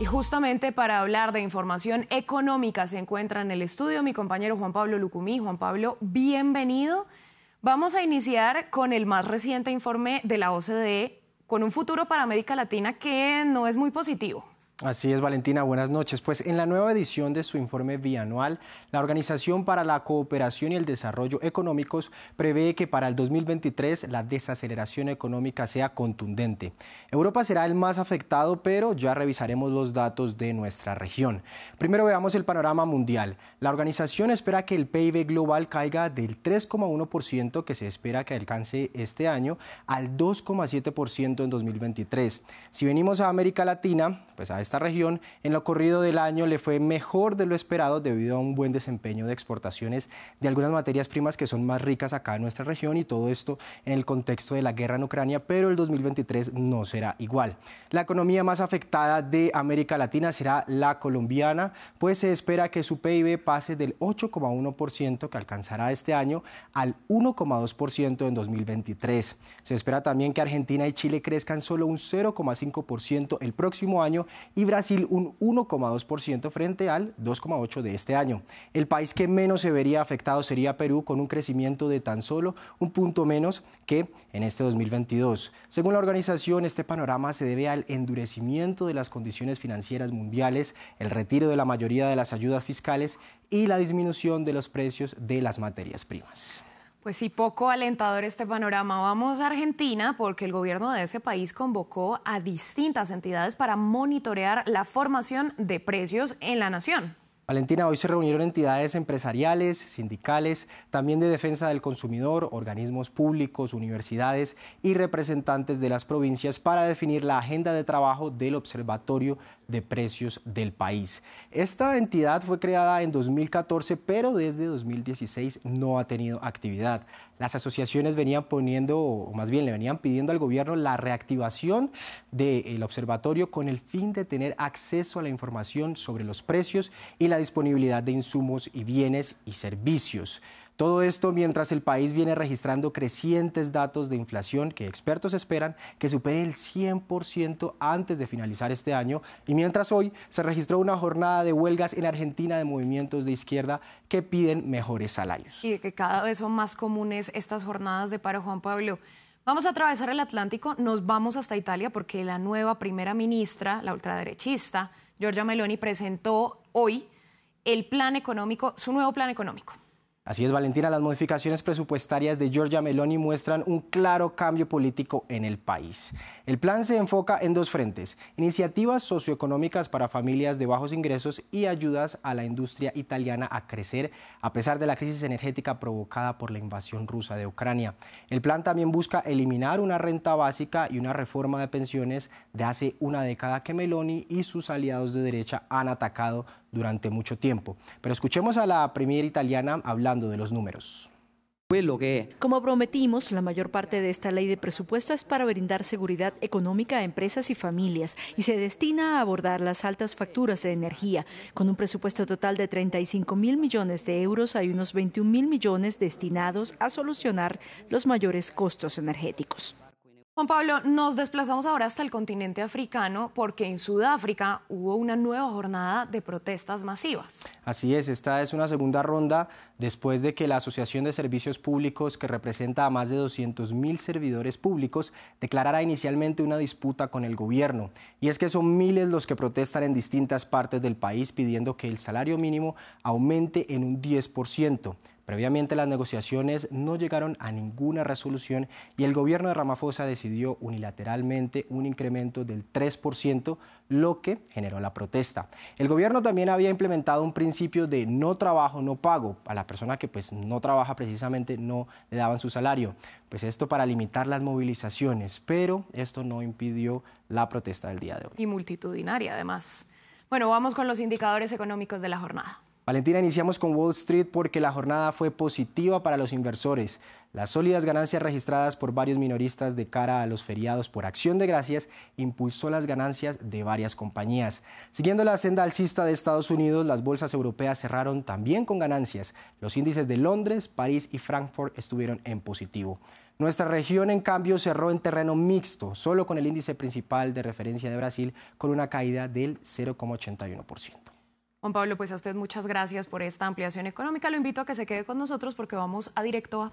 Y justamente para hablar de información económica se encuentra en el estudio mi compañero Juan Pablo Lucumí. Juan Pablo, bienvenido. Vamos a iniciar con el más reciente informe de la OCDE con un futuro para América Latina que no es muy positivo. Así es, Valentina, buenas noches. Pues en la nueva edición de su informe bianual, la Organización para la Cooperación y el Desarrollo Económicos prevé que para el 2023 la desaceleración económica sea contundente. Europa será el más afectado, pero ya revisaremos los datos de nuestra región. Primero veamos el panorama mundial. La organización espera que el PIB global caiga del 3,1% que se espera que alcance este año al 2,7% en 2023. Si venimos a América Latina, pues a esta región, en lo corrido del año le fue mejor de lo esperado debido a un buen desempeño de exportaciones de algunas materias primas que son más ricas acá en nuestra región y todo esto en el contexto de la guerra en Ucrania, pero el 2023 no será igual. La economía más afectada de América Latina será la colombiana, pues se espera que su PIB pase del 8,1% que alcanzará este año al 1,2% en 2023. Se espera también que Argentina y Chile crezcan solo un 0,5% el próximo año y Brasil un 1,2% frente al 2,8% de este año. El país que menos se vería afectado sería Perú con un crecimiento de tan solo un punto menos que en este 2022. Según la organización, este panorama se debe al endurecimiento de las condiciones financieras mundiales, el retiro de la mayoría de las ayudas fiscales y la disminución de los precios de las materias primas. Pues sí, poco alentador este panorama. Vamos a Argentina porque el gobierno de ese país convocó a distintas entidades para monitorear la formación de precios en la nación. Valentina, hoy se reunieron entidades empresariales, sindicales, también de defensa del consumidor, organismos públicos, universidades y representantes de las provincias para definir la agenda de trabajo del Observatorio de Precios del país. Esta entidad fue creada en 2014, pero desde 2016 no ha tenido actividad. Las asociaciones venían poniendo, o más bien le venían pidiendo al gobierno la reactivación del observatorio con el fin de tener acceso a la información sobre los precios y la disponibilidad de insumos y bienes y servicios. Todo esto mientras el país viene registrando crecientes datos de inflación que expertos esperan que supere el 100% antes de finalizar este año y mientras hoy se registró una jornada de huelgas en Argentina de movimientos de izquierda que piden mejores salarios. Y que cada vez son más comunes estas jornadas de paro, Juan Pablo. Vamos a atravesar el Atlántico, nos vamos hasta Italia porque la nueva primera ministra, la ultraderechista, Giorgia Meloni, presentó hoy el plan económico, su nuevo plan económico. Así es, Valentina, las modificaciones presupuestarias de Giorgia Meloni muestran un claro cambio político en el país. El plan se enfoca en dos frentes, iniciativas socioeconómicas para familias de bajos ingresos y ayudas a la industria italiana a crecer a pesar de la crisis energética provocada por la invasión rusa de Ucrania. El plan también busca eliminar una renta básica y una reforma de pensiones de hace una década que Meloni y sus aliados de derecha han atacado durante mucho tiempo. Pero escuchemos a la premier italiana hablando de los números. Como prometimos, la mayor parte de esta ley de presupuesto es para brindar seguridad económica a empresas y familias y se destina a abordar las altas facturas de energía. Con un presupuesto total de 35 mil millones de euros, hay unos 21 mil millones destinados a solucionar los mayores costos energéticos. Juan Pablo, nos desplazamos ahora hasta el continente africano porque en Sudáfrica hubo una nueva jornada de protestas masivas. Así es, esta es una segunda ronda después de que la Asociación de Servicios Públicos, que representa a más de 200.000 servidores públicos, declarara inicialmente una disputa con el gobierno. Y es que son miles los que protestan en distintas partes del país pidiendo que el salario mínimo aumente en un 10%. Previamente las negociaciones no llegaron a ninguna resolución y el gobierno de Ramaphosa decidió unilateralmente un incremento del 3%, lo que generó la protesta. El gobierno también había implementado un principio de no trabajo, no pago. A la persona que pues no trabaja precisamente no le daban su salario. Pues esto para limitar las movilizaciones, pero esto no impidió la protesta del día de hoy. Y multitudinaria además. Bueno, vamos con los indicadores económicos de la jornada. Valentina, iniciamos con Wall Street porque la jornada fue positiva para los inversores. Las sólidas ganancias registradas por varios minoristas de cara a los feriados por acción de gracias impulsó las ganancias de varias compañías. Siguiendo la senda alcista de Estados Unidos, las bolsas europeas cerraron también con ganancias. Los índices de Londres, París y Frankfurt estuvieron en positivo. Nuestra región, en cambio, cerró en terreno mixto, solo con el índice principal de referencia de Brasil, con una caída del 0,81%. Juan Pablo, pues a usted muchas gracias por esta ampliación económica. Lo invito a que se quede con nosotros porque vamos a directo a